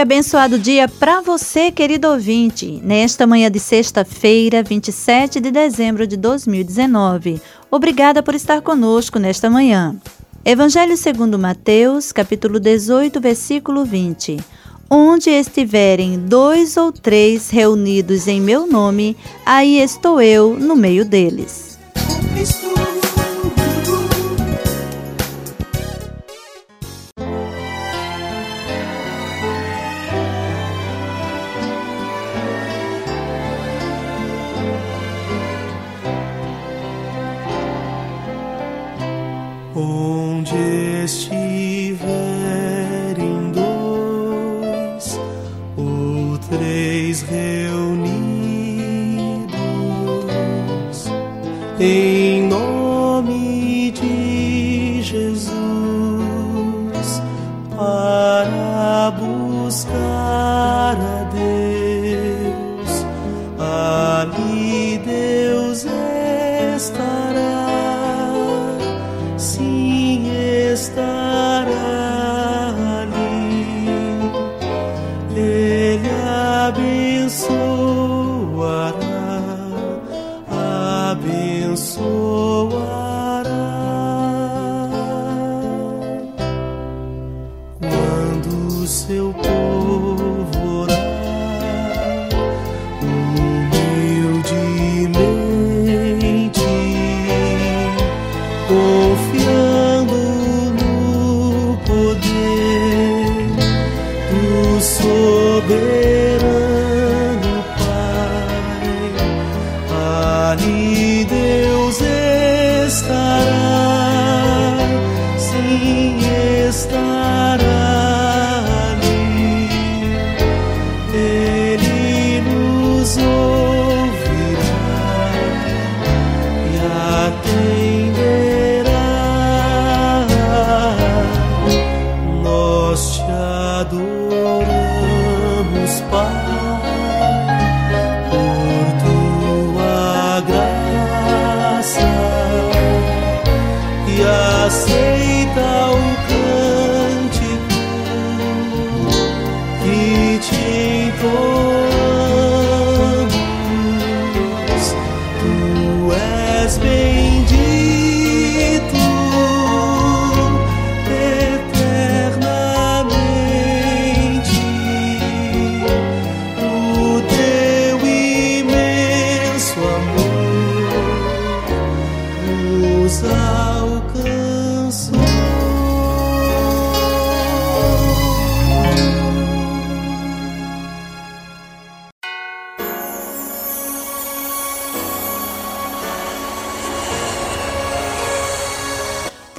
Abençoado dia para você, querido ouvinte, nesta manhã de sexta-feira, 27 de dezembro de 2019. Obrigada por estar conosco nesta manhã. Evangelho segundo Mateus, capítulo 18, versículo 20. Onde estiverem dois ou três reunidos em meu nome, aí estou eu no meio deles. Estará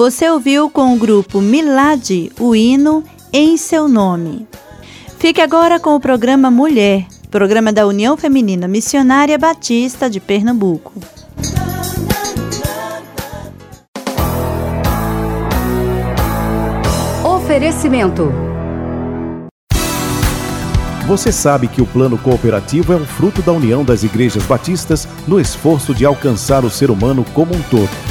Você ouviu com o grupo Milad o hino Em Seu Nome. Fique agora com o programa Mulher, programa da União Feminina Missionária Batista de Pernambuco. Oferecimento. Você sabe que o plano cooperativo é um fruto da união das igrejas batistas no esforço de alcançar o ser humano como um todo.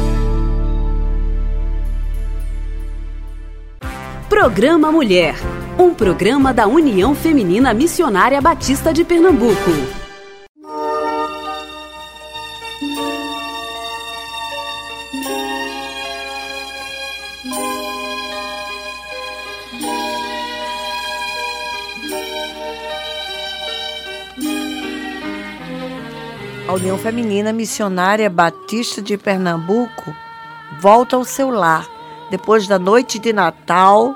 Programa Mulher, um programa da União Feminina Missionária Batista de Pernambuco. A União Feminina Missionária Batista de Pernambuco volta ao seu lar depois da noite de Natal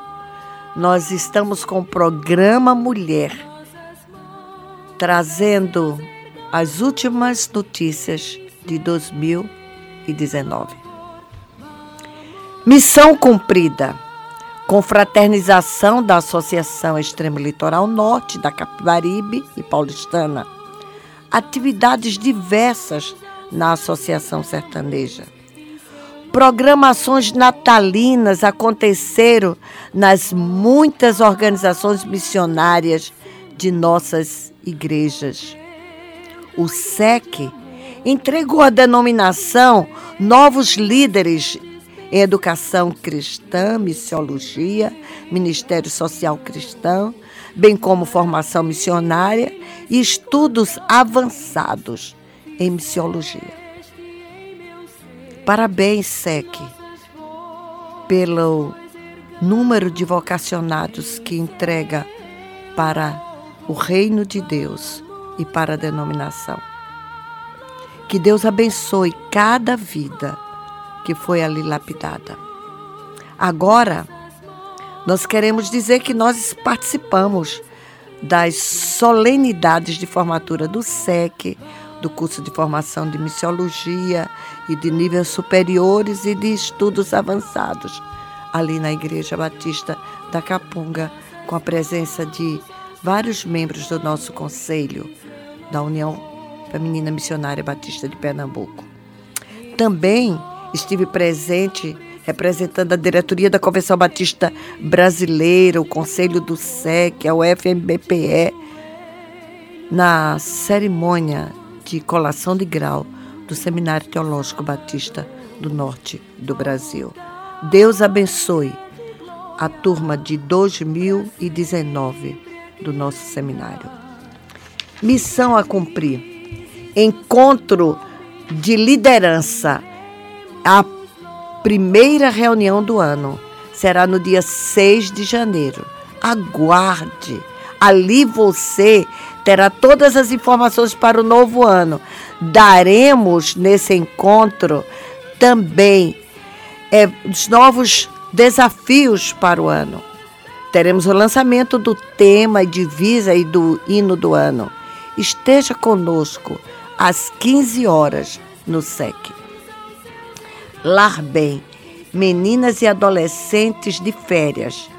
nós estamos com o programa Mulher, trazendo as últimas notícias de 2019. Missão cumprida. Confraternização da Associação Extremo Litoral Norte da Capibaribe e Paulistana. Atividades diversas na Associação Sertaneja. Programações natalinas aconteceram nas muitas organizações missionárias de nossas igrejas. O SEC entregou a denominação Novos Líderes em Educação Cristã, Missiologia, Ministério Social Cristão, bem como formação missionária e estudos avançados em missiologia. Parabéns, SEC, pelo número de vocacionados que entrega para o reino de Deus e para a denominação. Que Deus abençoe cada vida que foi ali lapidada. Agora, nós queremos dizer que nós participamos das solenidades de formatura do SEC, do curso de formação de missiologia e de níveis superiores e de estudos avançados, ali na Igreja Batista da Capunga, com a presença de vários membros do nosso conselho da União Feminina Missionária Batista de Pernambuco. Também estive presente representando a diretoria da Convenção Batista Brasileira, o Conselho do SEC, a UFMBPE, na cerimônia de colação de grau do Seminário Teológico Batista do Norte do Brasil. Deus abençoe a turma de 2019 do nosso seminário. Missão a cumprir. Encontro de liderança. A primeira reunião do ano será no dia 6 de janeiro. Aguarde. Ali você terá todas as informações para o novo ano. Daremos nesse encontro também é, os novos desafios para o ano. Teremos o lançamento do tema e divisa e do hino do ano. Esteja conosco às 15 horas no SEC. Lar Bem, meninas e adolescentes de férias.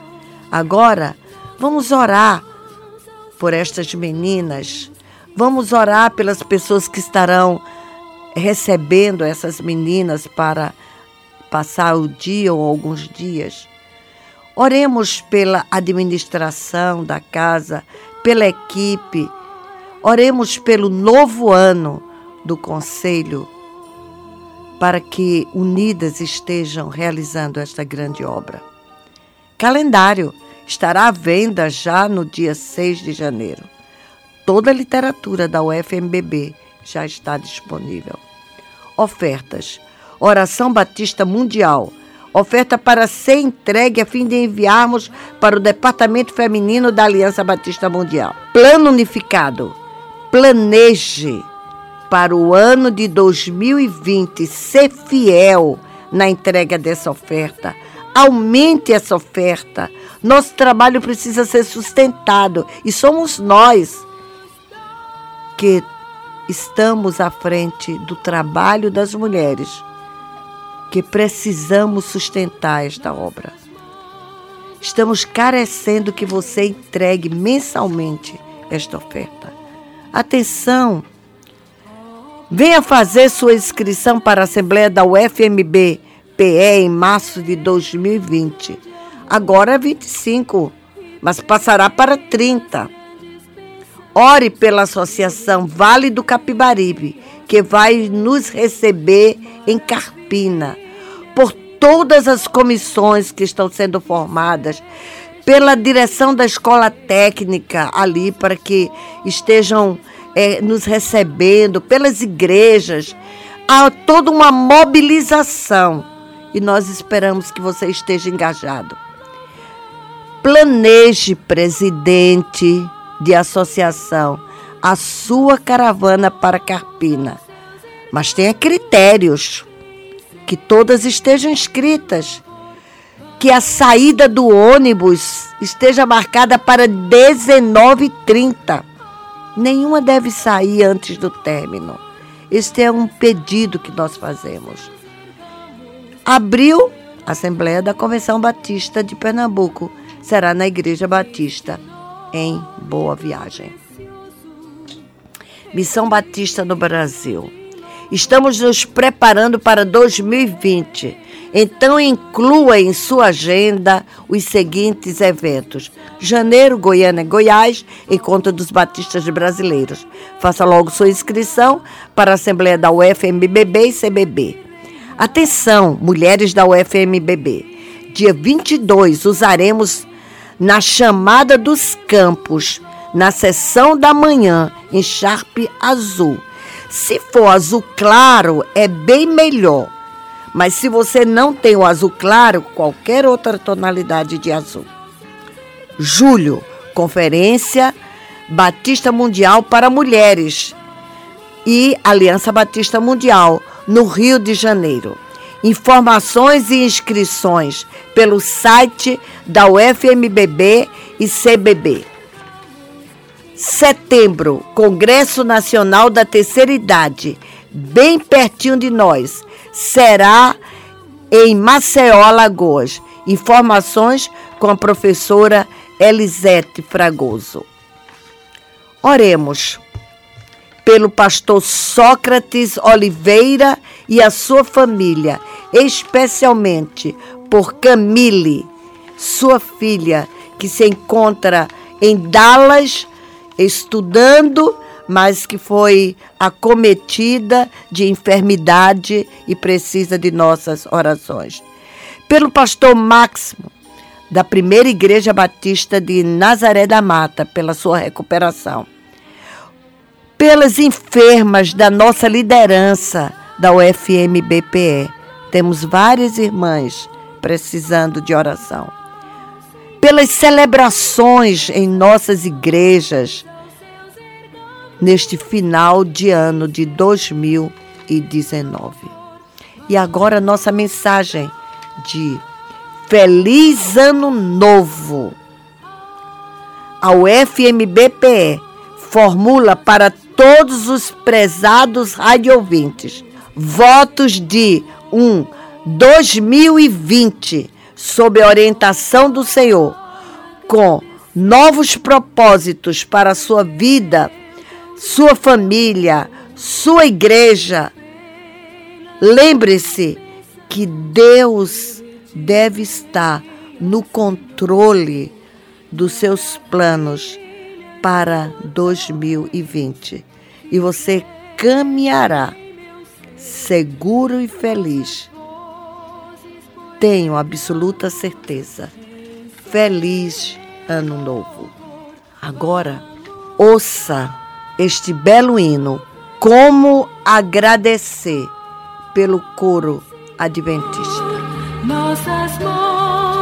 Agora, vamos orar por estas meninas. Vamos orar pelas pessoas que estarão recebendo essas meninas para passar o dia ou alguns dias. Oremos pela administração da casa, pela equipe. Oremos pelo novo ano do Conselho, para que unidas estejam realizando esta grande obra. Calendário estará à venda já no dia 6 de janeiro. Toda a literatura da UFMBB já está disponível. Ofertas: Oração Batista Mundial oferta para ser entregue a fim de enviarmos para o Departamento Feminino da Aliança Batista Mundial. Plano unificado. Planeje para o ano de 2020 ser fiel na entrega dessa oferta. Aumente essa oferta. Nosso trabalho precisa ser sustentado e somos nós que estamos à frente do trabalho das mulheres que precisamos sustentar esta obra. Estamos carecendo que você entregue mensalmente esta oferta. Atenção! Venha fazer sua inscrição para a Assembleia da UFMB PE em março de 2020. Agora é 25, mas passará para 30. Ore pela Associação Vale do Capibaribe, que vai nos receber em Carpina, por todas as comissões que estão sendo formadas, pela direção da escola técnica ali, para que estejam é, nos recebendo, pelas igrejas. Há toda uma mobilização e nós esperamos que você esteja engajado. Planeje, presidente de associação, a sua caravana para Carpina mas tenha critérios, que todas estejam inscritas, que a saída do ônibus esteja marcada para 19h30. Nenhuma deve sair antes do término. Este é um pedido que nós fazemos. Abril, Assembleia da Convenção Batista de Pernambuco. Será na Igreja Batista, em Boa Viagem. Missão Batista no Brasil. Estamos nos preparando para 2020. Então inclua em sua agenda os seguintes eventos: Janeiro, Goiânia, Goiás, Encontro dos Batistas Brasileiros. Faça logo sua inscrição para a Assembleia da UFMBB e CBB. Atenção, mulheres da UFMBB. Dia 22 usaremos na chamada dos campos, na sessão da manhã, em Sharp azul. Se for azul claro, é bem melhor. Mas se você não tem o azul claro, qualquer outra tonalidade de azul. Julho, Conferência Batista Mundial para Mulheres e Aliança Batista Mundial, no Rio de Janeiro. Informações e inscrições pelo site da UFMBB e CBB. Setembro, Congresso Nacional da Terceira Idade, bem pertinho de nós. Será em Maceió, Alagoas. Informações com a professora Elisete Fragoso. Oremos pelo pastor Sócrates Oliveira e a sua família, especialmente por Camille, sua filha, que se encontra em Dallas estudando, mas que foi acometida de enfermidade e precisa de nossas orações. Pelo pastor Máximo, da Primeira Igreja Batista de Nazaré da Mata, pela sua recuperação pelas enfermas da nossa liderança da UFM-BPE. Temos várias irmãs precisando de oração. Pelas celebrações em nossas igrejas neste final de ano de 2019. E agora nossa mensagem de Feliz Ano Novo. A UFMBPE formula para todos os prezados radiovintes votos de um 2020 sob a orientação do Senhor, com novos propósitos para a sua vida, sua família, sua igreja. Lembre-se que Deus deve estar no controle dos seus planos para 2020 e você caminhará seguro e feliz. Tenho absoluta certeza. Feliz Ano Novo. Agora, ouça este belo hino. Como agradecer pelo coro adventista. Nossas mãos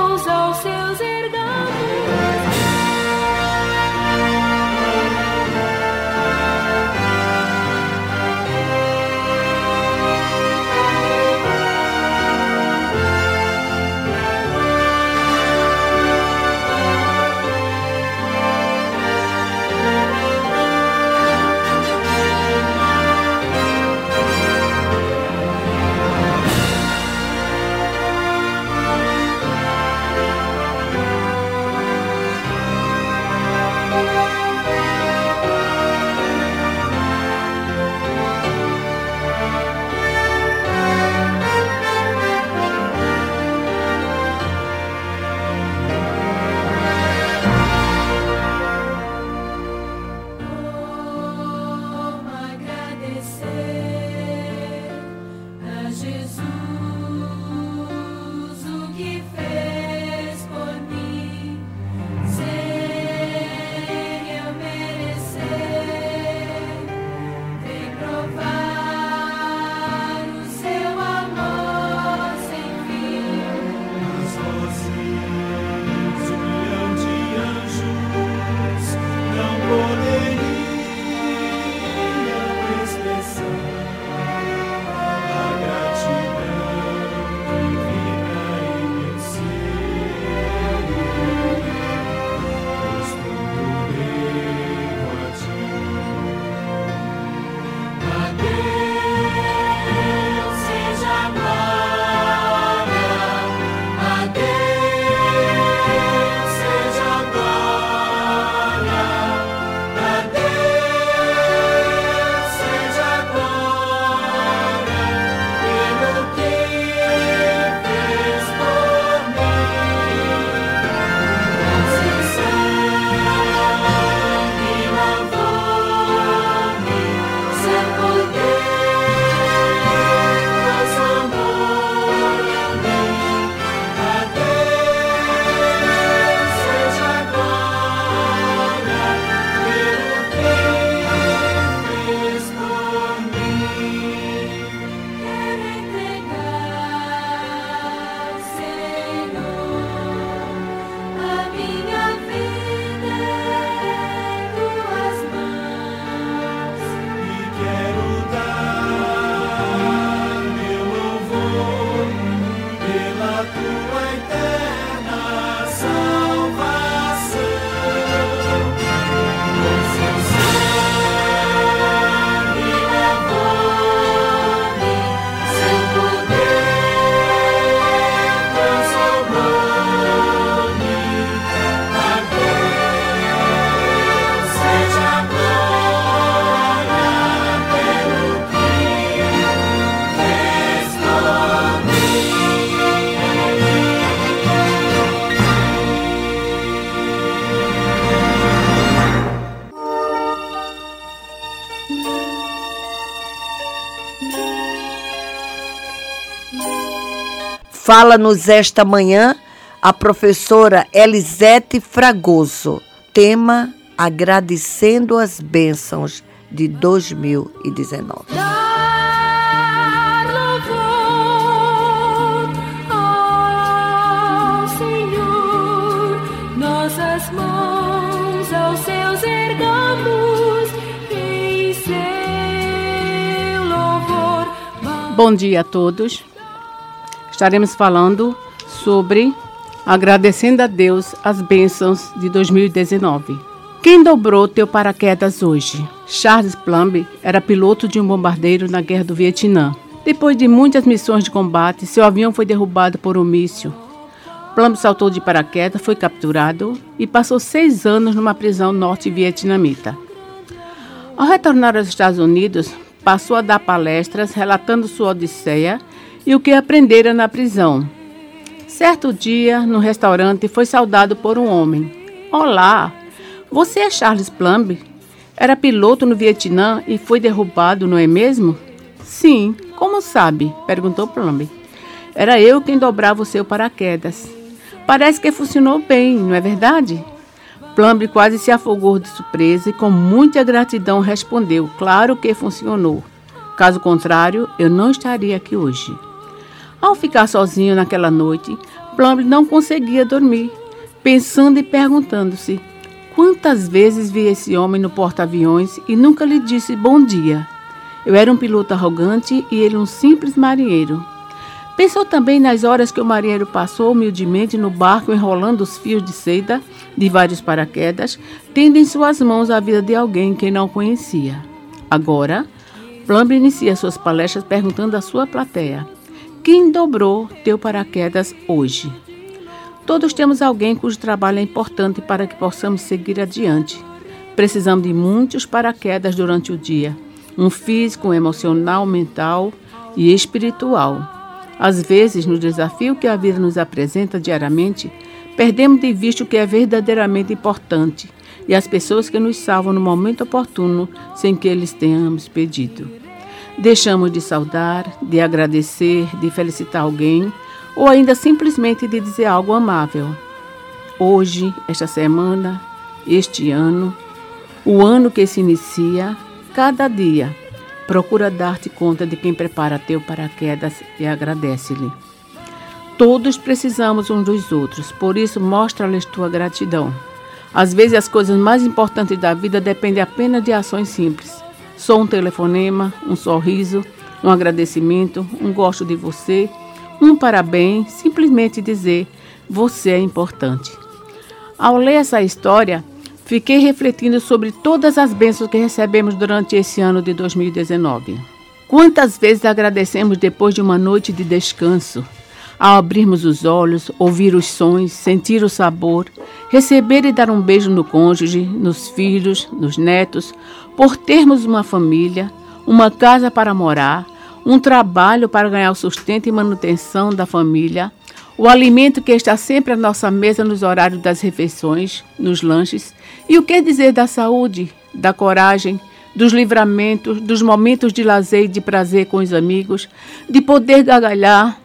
Fala-nos esta manhã a professora Elisete Fragoso. Tema Agradecendo as Bênçãos de 2019. Dar louvor ao Senhor, nossas mãos aos seus ergamos em seu louvor. Bom dia a todos. Estaremos falando sobre agradecendo a Deus as bênçãos de 2019. Quem dobrou teu paraquedas hoje? Charles Plumb era piloto de um bombardeiro na Guerra do Vietnã. Depois de muitas missões de combate, seu avião foi derrubado por um míssil. Plumb saltou de paraquedas, foi capturado e passou seis anos numa prisão norte-vietnamita. Ao retornar aos Estados Unidos, passou a dar palestras relatando sua odisseia e o que aprendera na prisão. Certo dia, no restaurante, foi saudado por um homem. Olá, você é Charles Plumb? Era piloto no Vietnã e foi derrubado, não é mesmo? Sim, como sabe? perguntou Plumb. Era eu quem dobrava o seu paraquedas. Parece que funcionou bem, não é verdade? Plumb quase se afogou de surpresa e com muita gratidão respondeu: Claro que funcionou. Caso contrário, eu não estaria aqui hoje. Ao ficar sozinho naquela noite, Plumb não conseguia dormir, pensando e perguntando-se quantas vezes vi esse homem no porta-aviões e nunca lhe disse bom dia. Eu era um piloto arrogante e ele um simples marinheiro. Pensou também nas horas que o marinheiro passou humildemente no barco enrolando os fios de seda de vários paraquedas, tendo em suas mãos a vida de alguém que não conhecia. Agora, Plumb inicia suas palestras perguntando à sua plateia: quem dobrou teu paraquedas hoje? Todos temos alguém cujo trabalho é importante para que possamos seguir adiante. Precisamos de muitos paraquedas durante o dia, um físico, um emocional, mental e espiritual. Às vezes, no desafio que a vida nos apresenta diariamente, perdemos de vista o que é verdadeiramente importante e as pessoas que nos salvam no momento oportuno sem que eles tenhamos pedido. Deixamos de saudar, de agradecer, de felicitar alguém ou ainda simplesmente de dizer algo amável. Hoje, esta semana, este ano, o ano que se inicia, cada dia, procura dar-te conta de quem prepara teu paraquedas e agradece-lhe. Todos precisamos uns dos outros, por isso mostra-lhes tua gratidão. Às vezes as coisas mais importantes da vida dependem apenas de ações simples. Só um telefonema, um sorriso, um agradecimento, um gosto de você, um parabéns, simplesmente dizer você é importante. Ao ler essa história, fiquei refletindo sobre todas as bênçãos que recebemos durante esse ano de 2019. Quantas vezes agradecemos depois de uma noite de descanso? Ao abrirmos os olhos, ouvir os sons, sentir o sabor, receber e dar um beijo no cônjuge, nos filhos, nos netos, por termos uma família, uma casa para morar, um trabalho para ganhar o sustento e manutenção da família, o alimento que está sempre à nossa mesa nos horários das refeições, nos lanches, e o que dizer da saúde, da coragem, dos livramentos, dos momentos de lazer e de prazer com os amigos, de poder gargalhar,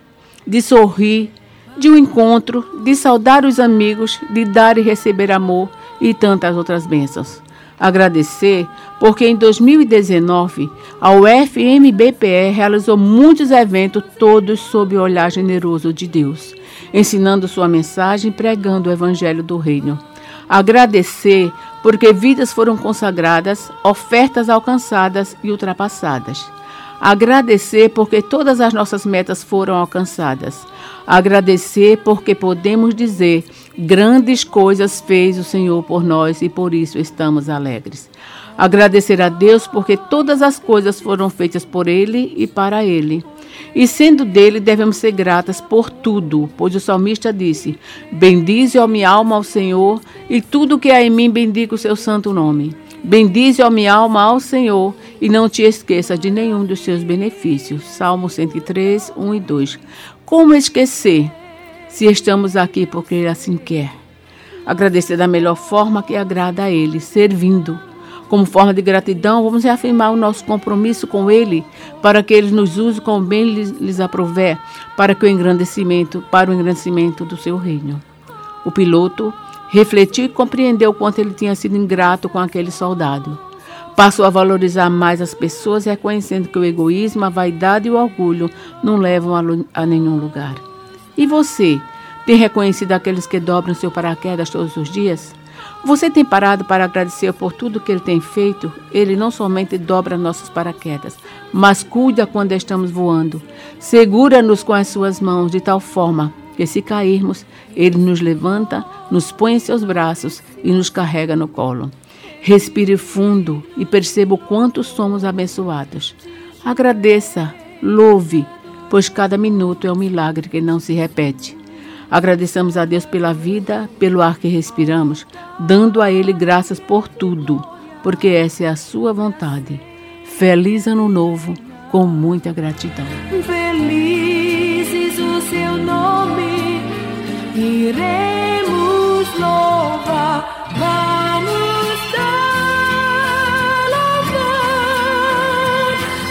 de sorrir, de um encontro, de saudar os amigos, de dar e receber amor e tantas outras bênçãos. Agradecer porque em 2019 a UFMBPE realizou muitos eventos, todos sob o olhar generoso de Deus, ensinando sua mensagem e pregando o Evangelho do Reino. Agradecer porque vidas foram consagradas, ofertas alcançadas e ultrapassadas. Agradecer porque todas as nossas metas foram alcançadas. Agradecer porque podemos dizer: grandes coisas fez o Senhor por nós e por isso estamos alegres. Agradecer a Deus porque todas as coisas foram feitas por Ele e para Ele. E sendo dele, devemos ser gratas por tudo, pois o salmista disse: Bendize, ó minha alma, ao Senhor, e tudo que há em mim bendiga o seu santo nome. Bendize, ó minha alma, ao Senhor, e não te esqueças de nenhum dos seus benefícios. Salmo 103, 1 e 2. Como esquecer, se estamos aqui porque Ele assim quer? Agradecer da melhor forma que agrada a Ele, servindo. Como forma de gratidão, vamos reafirmar o nosso compromisso com Ele, para que Ele nos use como bem lhes, lhes aprover, para que o engrandecimento, para o engrandecimento do seu reino. O piloto refletiu e compreendeu quanto ele tinha sido ingrato com aquele soldado. Passou a valorizar mais as pessoas, reconhecendo que o egoísmo, a vaidade e o orgulho não levam a, a nenhum lugar. E você, tem reconhecido aqueles que dobram seu paraquedas todos os dias? Você tem parado para agradecer por tudo que ele tem feito? Ele não somente dobra nossos paraquedas, mas cuida quando estamos voando. Segura-nos com as suas mãos de tal forma que, se cairmos, ele nos levanta, nos põe em seus braços e nos carrega no colo. Respire fundo e perceba o quanto somos abençoados. Agradeça, louve, pois cada minuto é um milagre que não se repete. Agradeçamos a Deus pela vida, pelo ar que respiramos, dando a Ele graças por tudo, porque essa é a sua vontade. Feliz Ano Novo, com muita gratidão. Felizes seu nome, iremos louvar, vamos dar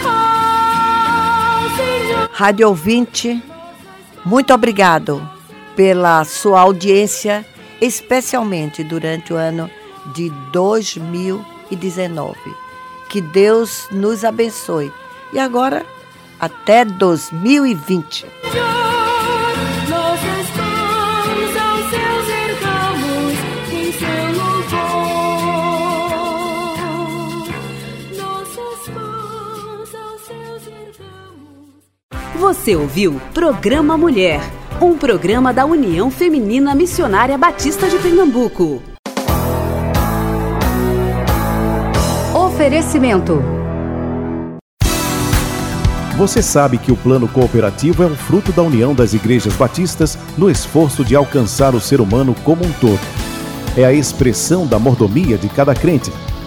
ao Senhor. Rádio ouvinte, muito obrigado pela sua audiência, especialmente durante o ano de 2019. Que Deus nos abençoe. E agora, até 2020. Você ouviu Programa Mulher, um programa da União Feminina Missionária Batista de Pernambuco. Oferecimento. Você sabe que o plano cooperativo é um fruto da união das igrejas batistas no esforço de alcançar o ser humano como um todo. É a expressão da mordomia de cada crente,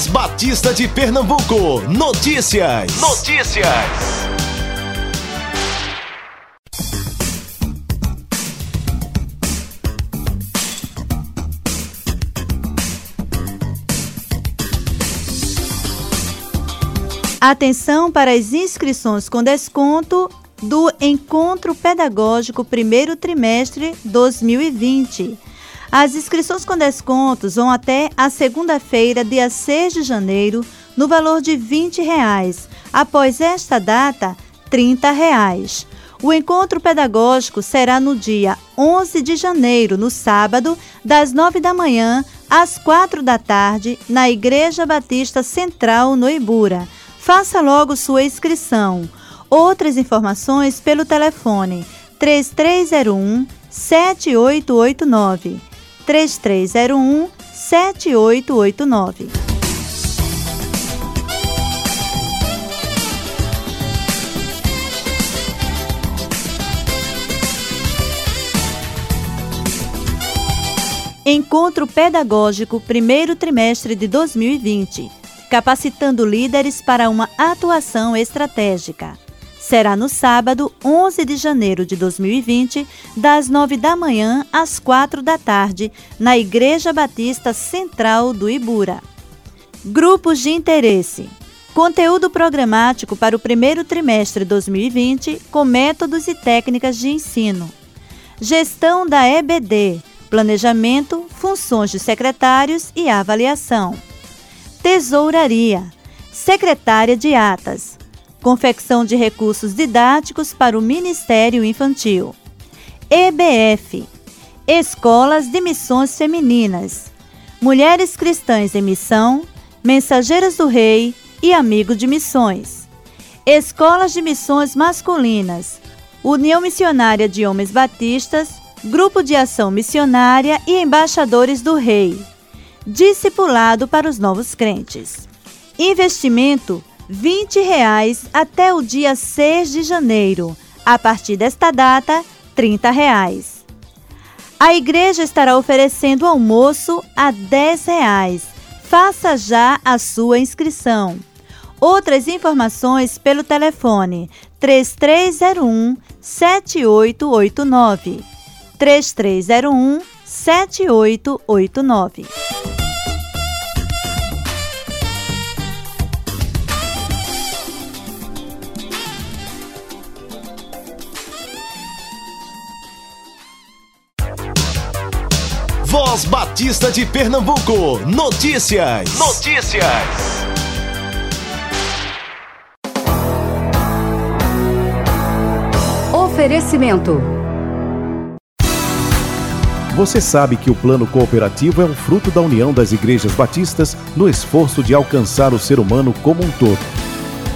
Voz Batista de Pernambuco. Notícias. Notícias. Atenção para as inscrições com desconto do Encontro Pedagógico primeiro trimestre 2020. As inscrições com descontos vão até a segunda-feira, dia 6 de janeiro, no valor de 20 reais. Após esta data, 30 reais. O encontro pedagógico será no dia 11 de janeiro, no sábado, das 9 da manhã às 4 da tarde, na Igreja Batista Central, no Ibura. Faça logo sua inscrição. Outras informações pelo telefone 3301 7889. 3301 7889. Encontro Pedagógico primeiro trimestre de 2020, capacitando líderes para uma atuação estratégica. Será no sábado, 11 de janeiro de 2020, das 9 da manhã às 4 da tarde, na Igreja Batista Central do Ibura. Grupos de interesse. Conteúdo programático para o primeiro trimestre 2020 com métodos e técnicas de ensino. Gestão da EBD, planejamento, funções de secretários e avaliação. Tesouraria, secretária de atas, confecção de recursos didáticos para o Ministério Infantil. EBF, Escolas de Missões Femininas, Mulheres Cristãs em Missão, Mensageiras do Rei e Amigo de Missões. Escolas de Missões Masculinas, União Missionária de Homens Batistas, Grupo de Ação Missionária e Embaixadores do Rei. Discipulado para os novos crentes. Investimento 20 reais até o dia 6 de janeiro. A partir desta data, 30 reais. A igreja estará oferecendo almoço a 10 reais. Faça já a sua inscrição. Outras informações pelo telefone 3301 7889. 3301 7889. Voz Batista de Pernambuco. Notícias. Notícias. Oferecimento. Você sabe que o plano cooperativo é um fruto da união das igrejas batistas no esforço de alcançar o ser humano como um todo.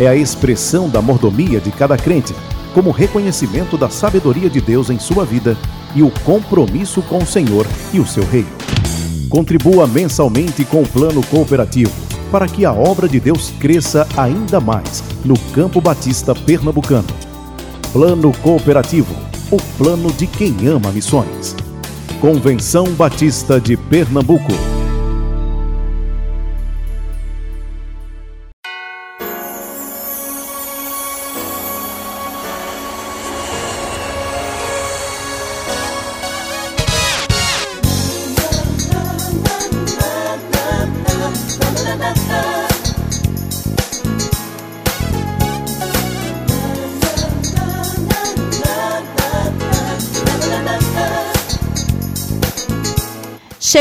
É a expressão da mordomia de cada crente, como reconhecimento da sabedoria de Deus em sua vida e o compromisso com o Senhor e o seu reino. Contribua mensalmente com o plano cooperativo para que a obra de Deus cresça ainda mais no campo batista pernambucano. Plano Cooperativo, o plano de quem ama missões. Convenção Batista de Pernambuco.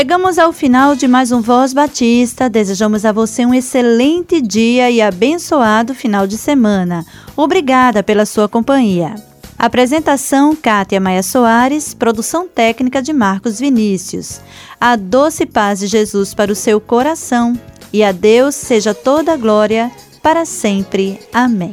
Chegamos ao final de mais um Voz Batista. Desejamos a você um excelente dia e abençoado final de semana. Obrigada pela sua companhia. Apresentação: Kátia Maia Soares, produção técnica de Marcos Vinícius. A doce paz de Jesus para o seu coração e a Deus seja toda a glória para sempre. Amém.